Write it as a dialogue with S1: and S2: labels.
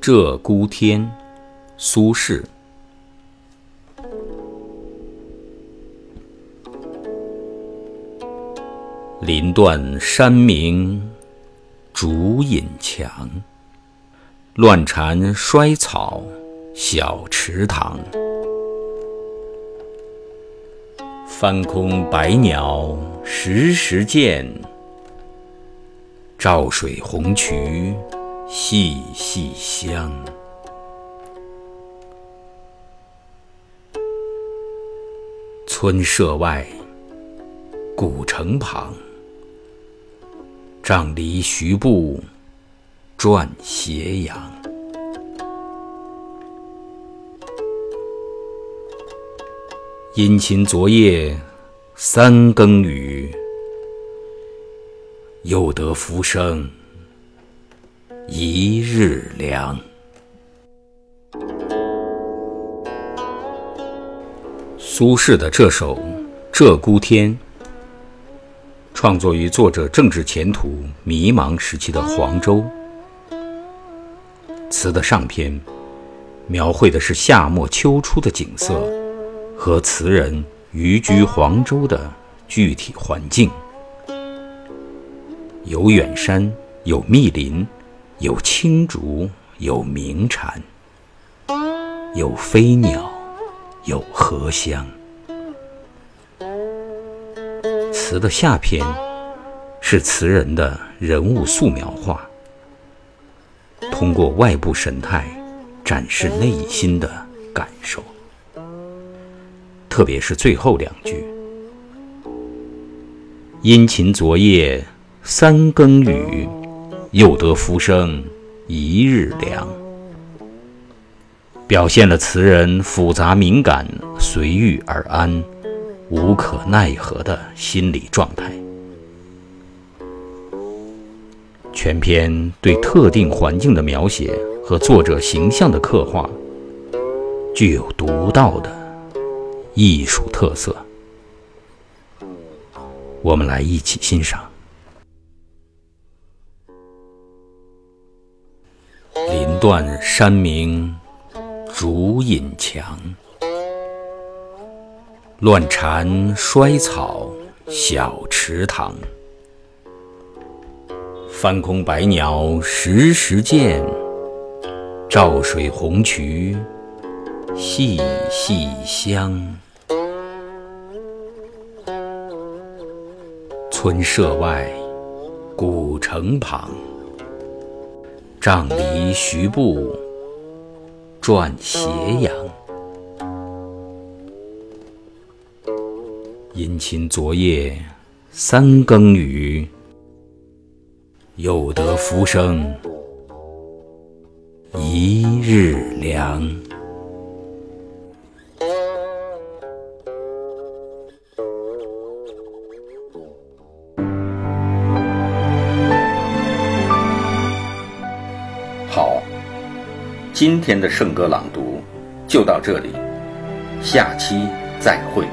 S1: 鹧鸪天，苏轼。林断山明，竹隐墙。乱蝉衰草小池塘。翻空白鸟时时见，照水红渠。细细香，村舍外，古城旁，杖藜徐步，转斜阳。殷勤昨夜三更雨，又得浮生。一日凉。苏轼的这首《鹧鸪天》，创作于作者政治前途迷茫时期的黄州。词的上篇描绘的是夏末秋初的景色和词人寓居黄州的具体环境，有远山，有密林。有青竹，有鸣蝉，有飞鸟，有荷香。词的下篇是词人的人物素描画，通过外部神态展示内心的感受。特别是最后两句：“殷勤昨夜三更雨。”又得浮生一日凉，表现了词人复杂敏感、随遇而安、无可奈何的心理状态。全篇对特定环境的描写和作者形象的刻画，具有独到的艺术特色。我们来一起欣赏。断山明，竹隐墙。乱蝉衰草小池塘。翻空白鸟时时见，照水红渠细细香。村舍外，古城旁。杖藜徐步，转斜阳。殷勤昨夜三更雨，又得浮生一日凉。好，今天的圣歌朗读就到这里，下期再会。